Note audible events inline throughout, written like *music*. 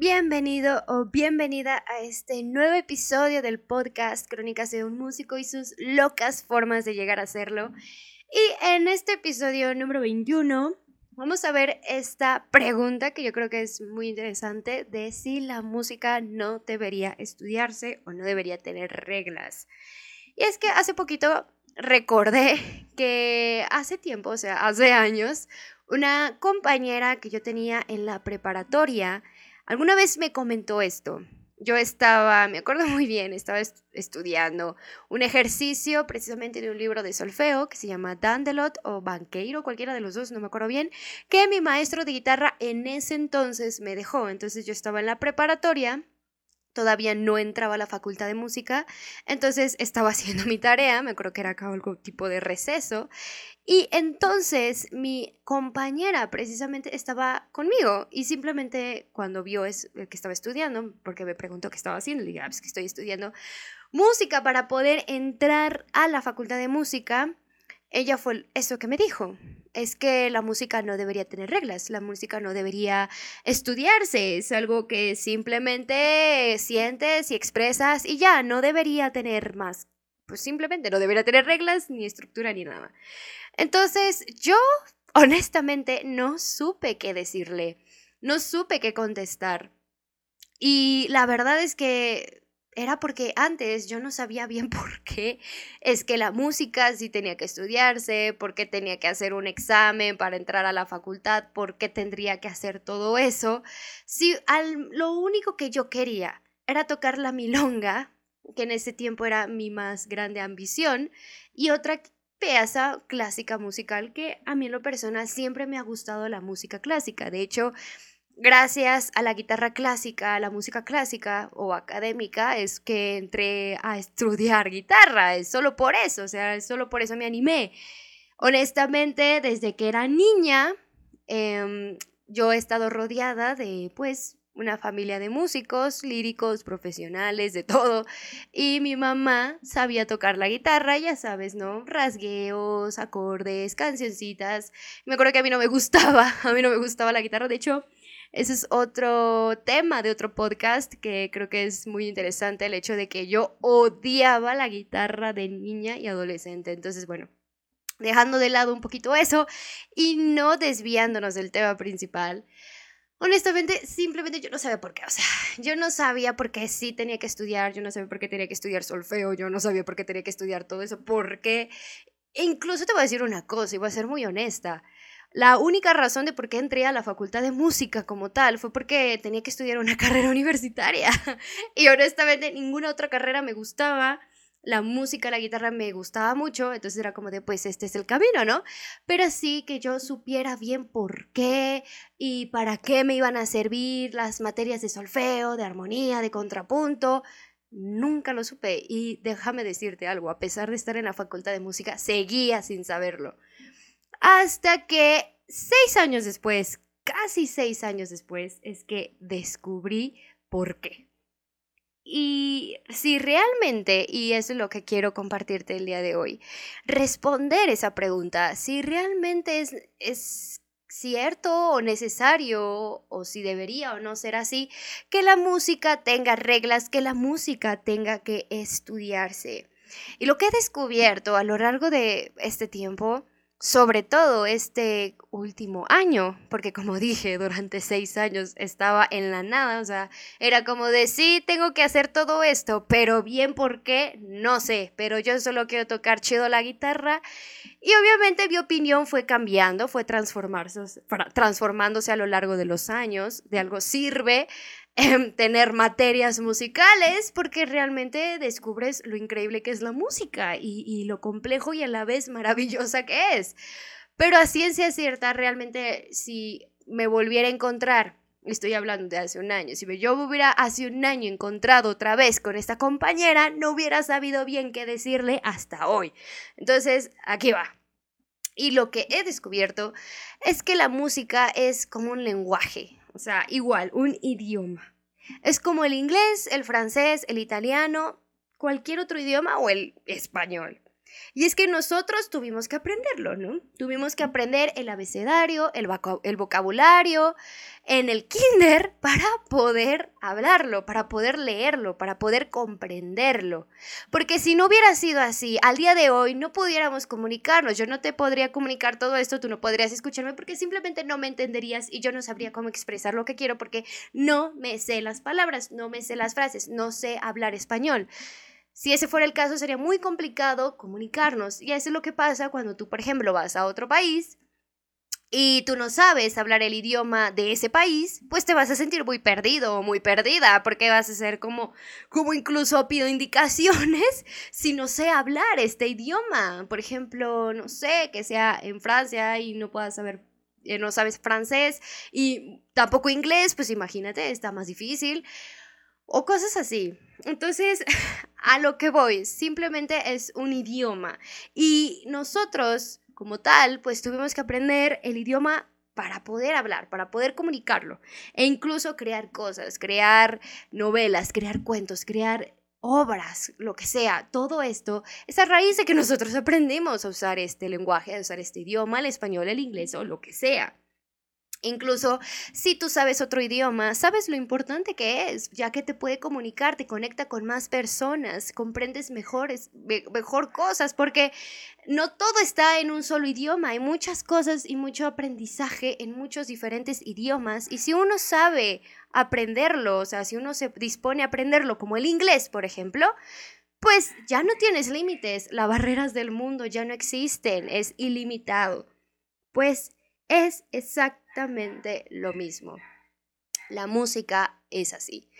Bienvenido o bienvenida a este nuevo episodio del podcast Crónicas de un músico y sus locas formas de llegar a hacerlo. Y en este episodio número 21 vamos a ver esta pregunta que yo creo que es muy interesante de si la música no debería estudiarse o no debería tener reglas. Y es que hace poquito recordé *laughs* que hace tiempo, o sea, hace años, una compañera que yo tenía en la preparatoria, Alguna vez me comentó esto. Yo estaba, me acuerdo *laughs* muy bien, estaba estudiando un ejercicio precisamente de un libro de solfeo que se llama Dandelot o Banqueiro, cualquiera de los dos, no me acuerdo bien, que mi maestro de guitarra en ese entonces me dejó. Entonces yo estaba en la preparatoria todavía no entraba a la facultad de música, entonces estaba *laughs* haciendo mi tarea, me acuerdo que era algo tipo de receso, y entonces mi compañera precisamente estaba conmigo y simplemente cuando vio es, que estaba estudiando, porque me preguntó qué estaba haciendo, le dije, ah, pues que estoy estudiando música para poder entrar a la facultad de música, ella fue eso que me dijo es que la música no debería tener reglas, la música no debería estudiarse, es algo que simplemente sientes y expresas y ya, no debería tener más, pues simplemente no debería tener reglas, ni estructura, ni nada. Entonces yo honestamente no supe qué decirle, no supe qué contestar. Y la verdad es que era porque antes yo no sabía bien *laughs* por qué es que la música sí tenía que estudiarse, por qué tenía que hacer un examen para entrar a la facultad, por qué tendría que hacer todo eso. Si lo único que yo quería era tocar la milonga, que en ese tiempo era mi más grande ambición, y otra pieza clásica musical que a mí en lo personal siempre me ha gustado la música clásica. De hecho, gracias a la guitarra clásica, a la música clásica o académica, es que entré a estudiar guitarra. Es solo por eso, o sea, solo por eso me animé. Honestamente, desde que era niña, em, yo he estado rodeada de, pues, una familia de músicos, líricos, profesionales, de todo. Y mi mamá sabía tocar la guitarra, ya sabes, ¿no? Rasgueos, acordes, cancioncitas. Me acuerdo que a mí no me gustaba, *laughs* a mí no me gustaba la guitarra. De hecho, ese es otro tema de otro podcast que creo que es muy interesante, el hecho de que yo odiaba la guitarra de niña y adolescente. Entonces, bueno, dejando de lado un poquito eso y no desviándonos del tema principal. Honestamente, simplemente yo no sabía por qué. O sea, yo no sabía por qué sí tenía que estudiar, yo no sabía por qué tenía que estudiar solfeo, yo no sabía por qué tenía que estudiar todo eso, porque incluso te voy a decir una cosa y voy a ser muy honesta. La única razón de por qué entré a la facultad de música como tal fue porque tenía que estudiar una *laughs* carrera universitaria. y honestamente ninguna otra carrera me gustaba. La música, la guitarra me gustaba mucho, entonces era como de, pues este es el camino, ¿no? Pero así que yo supiera bien por qué y para qué me iban a servir las materias de solfeo, de armonía, de contrapunto, nunca lo supe. Y déjame decirte algo, a pesar de estar en la facultad de música, seguía sin saberlo. Hasta que seis años después, casi seis años después, es que descubrí por qué. Y si realmente, y eso es lo que quiero compartirte el día de hoy, responder esa pregunta, si realmente es, es cierto o necesario, o si debería o no ser así, que la música tenga reglas, que la música tenga que estudiarse. Y lo que he descubierto a lo largo de este tiempo sobre todo este último año, porque como *laughs* dije, durante seis años estaba en la nada, o sea, era como de sí, tengo que hacer todo esto, pero bien por qué, no sé, pero yo solo quiero tocar chido la guitarra y obviamente mi opinión fue cambiando, fue transformarse, transformándose a lo largo de los años, de algo sirve, tener materias musicales porque realmente descubres lo increíble que es la música y, lo complejo y a la vez maravillosa que es. Pero a ciencia cierta, realmente si me volviera a encontrar, estoy hablando de hace un año, si yo me hubiera hace un año encontrado otra vez con esta compañera, no hubiera sabido bien qué decirle hasta hoy. Entonces, aquí va. Y lo que he descubierto es que la música es como un lenguaje, o sea, igual, un idioma. Es como el inglés, el francés, el italiano, cualquier otro idioma o el español. Y es que nosotros tuvimos que aprenderlo, ¿no? Tuvimos que aprender el abecedario, el, vocabulario en el kinder *laughs* para poder hablarlo, para poder leerlo, para poder comprenderlo. Porque si no hubiera sido así, al día de hoy no pudiéramos comunicarnos. Yo no te podría comunicar todo esto, tú no podrías escucharme porque simplemente no me entenderías y yo no sabría cómo expresar lo que quiero porque no me sé las palabras, no me sé las frases, no sé hablar español. Si ese fuera el caso, sería muy complicado comunicarnos. Y eso es lo que pasa cuando tú, por ejemplo, vas a otro país y tú no sabes hablar el idioma de ese país, pues te vas a sentir muy perdido o muy perdida, porque vas a ser como, como incluso pido indicaciones *laughs* si no sé hablar este idioma. Por ejemplo, no sé, que sea en Francia y no puedas saber, eh, no sabes francés y tampoco inglés, pues imagínate, está más difícil. O cosas así. Entonces, *laughs* a lo que voy, simplemente es un idioma. Y nosotros, como tal, pues tuvimos que aprender el idioma para poder hablar, para poder comunicarlo e incluso crear cosas, crear novelas, crear cuentos, crear obras, lo que sea, todo esto es a raíz de que nosotros aprendimos a usar este lenguaje, a usar este idioma, el español, el inglés o lo que sea. Incluso si tú sabes otro idioma, sabes lo importante que es, ya que te puede comunicar, te conecta con más personas, comprendes mejores, mejor cosas, porque no todo está en un solo idioma, hay muchas cosas y mucho aprendizaje en muchos diferentes idiomas, y si uno sabe aprenderlo, o sea, si uno se dispone a aprenderlo, como el inglés, por ejemplo, pues ya no tienes límites, las barreras del mundo ya no existen, es ilimitado. Pues es lo mismo. La música es así.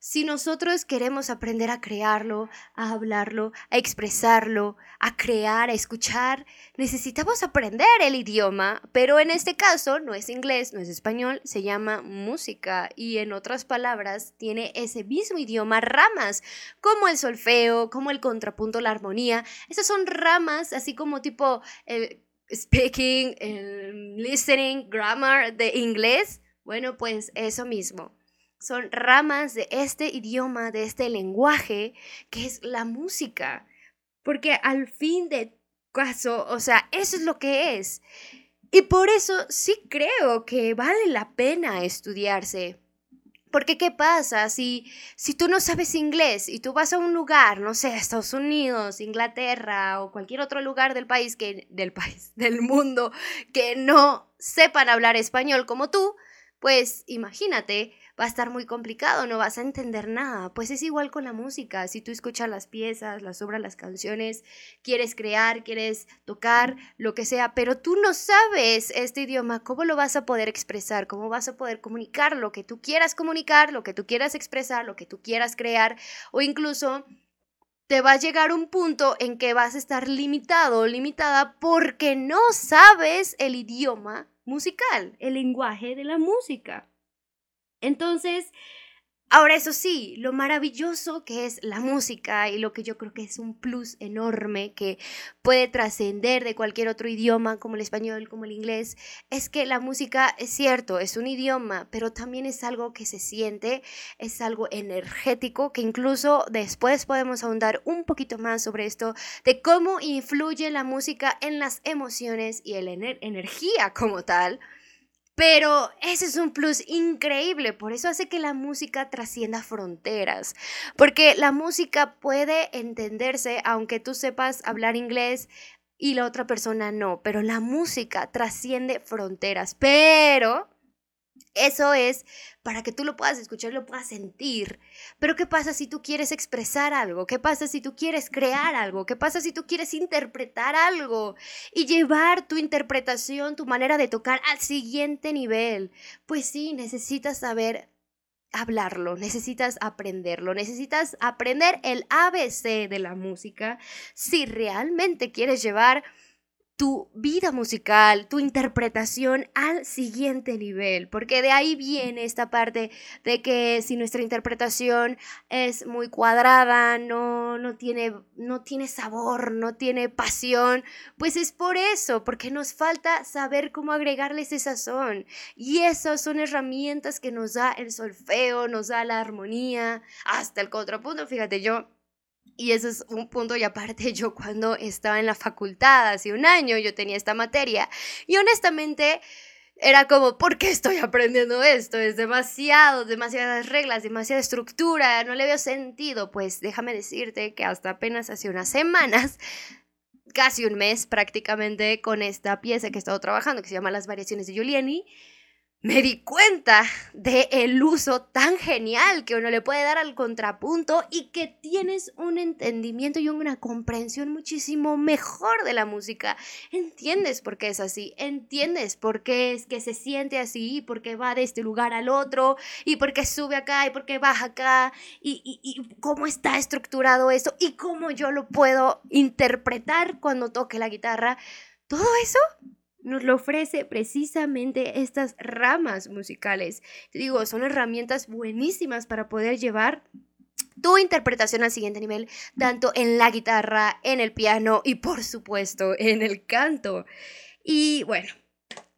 Si nosotros queremos aprender a crearlo, a hablarlo, a expresarlo, a crear, a escuchar, necesitamos aprender el idioma, pero en este caso no es inglés, no es español, se llama música y en otras palabras tiene ese mismo idioma ramas, como el solfeo, como el contrapunto, la armonía. Esas son ramas, así como tipo el speaking, listening, grammar de inglés, bueno, pues eso mismo. Son ramas de este idioma, de este lenguaje, que es la música. Porque al fin de caso, o sea, eso es lo que es. Y por eso sí creo que vale la pena estudiarse. Porque ¿qué pasa si, si tú no sabes inglés y tú vas a un lugar, no sé, Estados Unidos, Inglaterra o cualquier otro lugar del país que del país, *laughs* del mundo que no sepan hablar español como tú, pues imagínate, va a estar muy complicado, no vas a entender nada. Pues es igual con la música, si tú escuchas las piezas, las obras, las canciones, quieres crear, quieres tocar, lo que sea, pero tú no sabes este idioma, ¿cómo lo vas a poder expresar? ¿Cómo vas a poder comunicar lo que tú quieras comunicar, lo que tú quieras expresar, lo que tú quieras crear o incluso te va a llegar un punto en que vas a estar limitado o limitada porque no sabes el idioma musical, el lenguaje de la música. Entonces, ahora eso sí, lo maravilloso que es la música y lo que yo creo que es un plus enorme que puede trascender de cualquier otro idioma como el español, como el inglés, es que la música es cierto, es un idioma, pero también es algo que se siente, es algo energético que incluso después podemos ahondar un poquito más sobre esto de cómo influye la música en las emociones y en la energía como tal. Pero ese es un plus increíble, por eso hace que la música trascienda fronteras, porque la música puede entenderse aunque tú sepas hablar inglés y la otra persona no, pero la música trasciende fronteras, pero eso es para que tú lo puedas escuchar lo puedas sentir. Pero ¿qué pasa si tú quieres expresar algo? ¿Qué pasa si tú quieres crear algo? ¿Qué pasa si tú quieres interpretar algo? Y llevar tu interpretación, tu manera de tocar al siguiente nivel. Pues sí, necesitas saber hablarlo, necesitas aprenderlo, necesitas aprender el ABC de la música si realmente quieres llevar tu vida musical, tu interpretación al siguiente nivel, porque de ahí viene esta parte de que si nuestra interpretación es muy cuadrada, no, no, tiene, no tiene sabor, no tiene pasión, pues es por eso, porque nos falta saber cómo agregarle ese sazón. Y esas son herramientas que nos da el solfeo, nos da la armonía, hasta el contrapunto, fíjate yo Y eso es un punto y aparte yo cuando estaba en la facultad hace un año yo tenía esta materia y honestamente era como, ¿por qué estoy aprendiendo esto? Es demasiado, demasiadas reglas, demasiada estructura, no le veo sentido. Pues déjame decirte que hasta apenas hace unas semanas, casi un mes prácticamente, con esta pieza que he estado trabajando, que se llama Las variaciones de Giuliani, me di cuenta de el uso tan genial que uno le puede dar al contrapunto y que tienes un entendimiento y una comprensión muchísimo mejor de la música. Entiendes por qué es así, entiendes por qué es que se siente así, por qué va de este lugar al otro y por qué sube acá y por qué baja acá y cómo está estructurado eso y cómo yo lo puedo interpretar cuando toque la guitarra. Todo eso nos lo ofrece precisamente estas ramas musicales. Digo, son herramientas buenísimas para poder llevar tu interpretación al siguiente nivel, tanto en la guitarra, en el piano y por supuesto en el canto. Y bueno,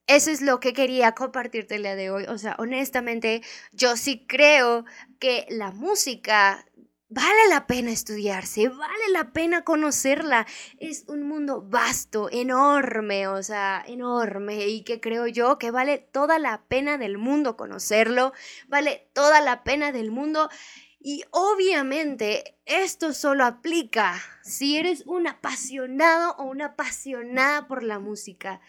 eso es lo que quería compartirte el día de hoy. O sea, honestamente, yo sí creo que la música Vale la pena estudiarse, vale la pena conocerla. Es un mundo vasto, enorme, o sea, enorme y que creo yo que vale toda la pena del mundo conocerlo, vale toda la pena del mundo. Y obviamente esto solo aplica si eres un apasionado o una apasionada por la música.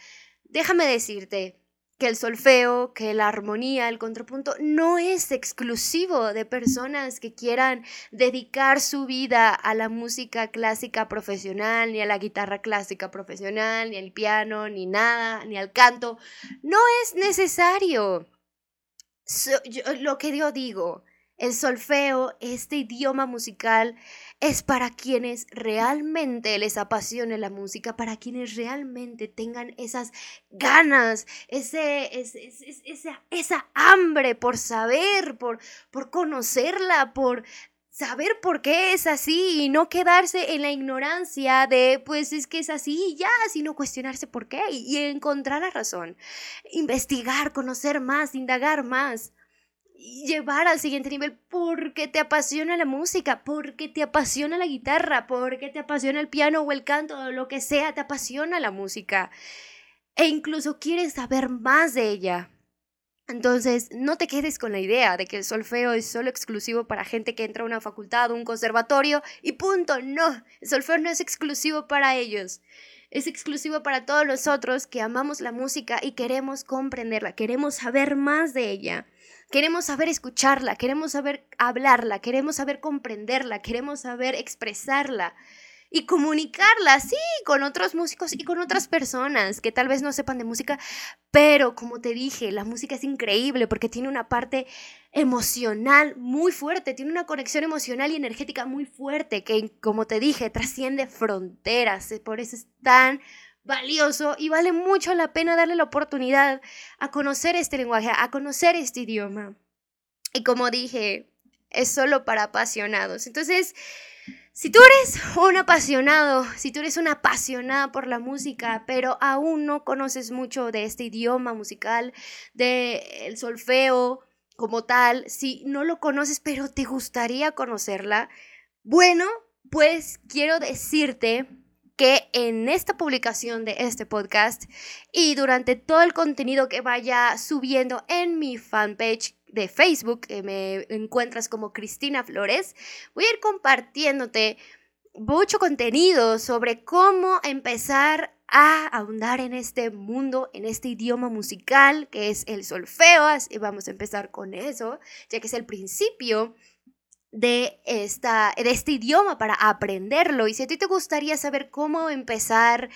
Déjame decirte, que el solfeo, que la armonía, el contrapunto, no es exclusivo de personas que quieran dedicar su vida a la música clásica profesional, ni a la guitarra clásica profesional, ni al piano, ni nada, ni al canto. No es necesario. lo que yo digo, el solfeo, este idioma musical, es para quienes realmente les apasione la música, para quienes realmente tengan esas ganas, ese, esa, esa hambre por saber, por, por conocerla, por saber por qué es así y no quedarse en la ignorancia de pues es que es así y ya, sino cuestionarse por qué y encontrar la razón, investigar, conocer más, indagar más llevar al siguiente nivel porque te apasiona la música, porque te apasiona la guitarra, porque te apasiona el piano o el canto lo que sea, te apasiona la música. E incluso quieres saber más de ella. Entonces, no te quedes con la idea de que el solfeo es solo exclusivo para gente que entra a una facultad o un conservatorio y punto. No, el solfeo no es exclusivo para ellos. Es exclusivo para todos nosotros que amamos la música y queremos comprenderla, queremos saber más de ella. Queremos saber escucharla, queremos saber hablarla, queremos saber comprenderla, queremos saber expresarla y comunicarla, sí, con otros músicos y con otras personas que tal vez no sepan de música, pero como te dije, la música es increíble porque tiene una parte emocional muy fuerte, tiene una conexión emocional y energética muy fuerte que, como te dije, trasciende fronteras, por eso es tan valioso y vale mucho la pena darle la oportunidad a conocer este lenguaje, a conocer este idioma. Y como dije, es solo para apasionados. Entonces, si tú eres un apasionado, si tú eres una apasionada por la música, pero aún no conoces mucho de este idioma musical, del el solfeo como tal, si no lo conoces, pero te gustaría conocerla, bueno, pues quiero decirte que en esta publicación de este podcast y durante todo el contenido que vaya subiendo en mi fanpage de Facebook, que me encuentras como Cristina Flores, voy a ir compartiéndote mucho contenido sobre cómo empezar a ahondar en este mundo, en este idioma musical que es el solfeo. y vamos a empezar con eso, ya que es el principio de, esta, de este idioma para aprenderlo. Y si a ti te gustaría saber cómo empezar,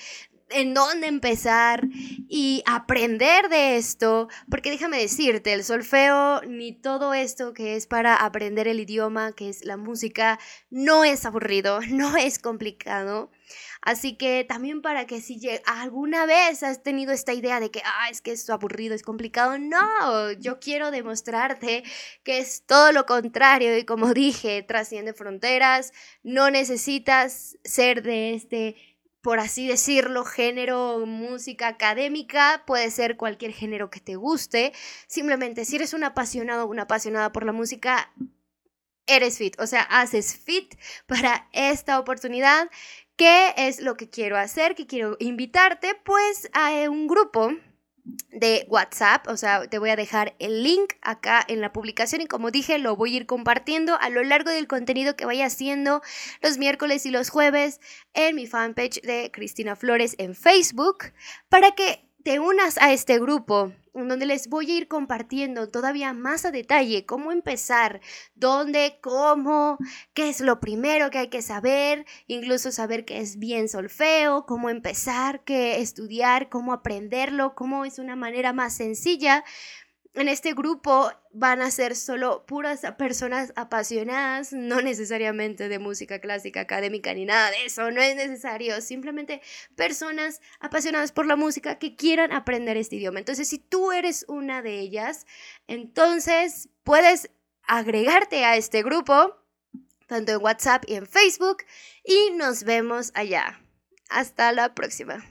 en dónde empezar y aprender de esto, porque déjame decirte, el solfeo ni todo esto que es para aprender el idioma, que es la música, no es aburrido, *laughs* no es complicado. Así que también para que si alguna vez has tenido esta idea de que, ah, es que esto aburrido, es complicado, no, yo quiero demostrarte que es todo lo contrario y como *laughs* dije, trasciende fronteras, no necesitas ser de este por así decirlo, género, música académica, puede ser cualquier género que te guste. Simplemente, si eres un apasionado o una apasionada por la música, eres fit, o sea, haces fit para esta oportunidad. ¿Qué es lo que quiero hacer? Que quiero invitarte pues a un grupo de WhatsApp, o sea, te voy a dejar el link acá en la publicación y como dije, lo voy a ir compartiendo a lo largo del contenido que vaya haciendo los miércoles y los jueves en mi fanpage de Cristina Flores en Facebook para que te unas a este grupo donde les voy a ir compartiendo todavía más a detalle cómo empezar, dónde, cómo, qué es lo primero que hay que saber, incluso saber qué es bien solfeo, cómo empezar, qué estudiar, cómo aprenderlo, cómo es una manera más sencilla en este grupo van a ser solo puras personas apasionadas, no necesariamente de música clásica académica ni nada de eso, no es necesario, simplemente personas apasionadas por la música que quieran aprender este idioma. Entonces, si tú eres una de ellas, entonces puedes agregarte a este grupo, tanto en WhatsApp y en Facebook, y nos vemos allá. Hasta la próxima.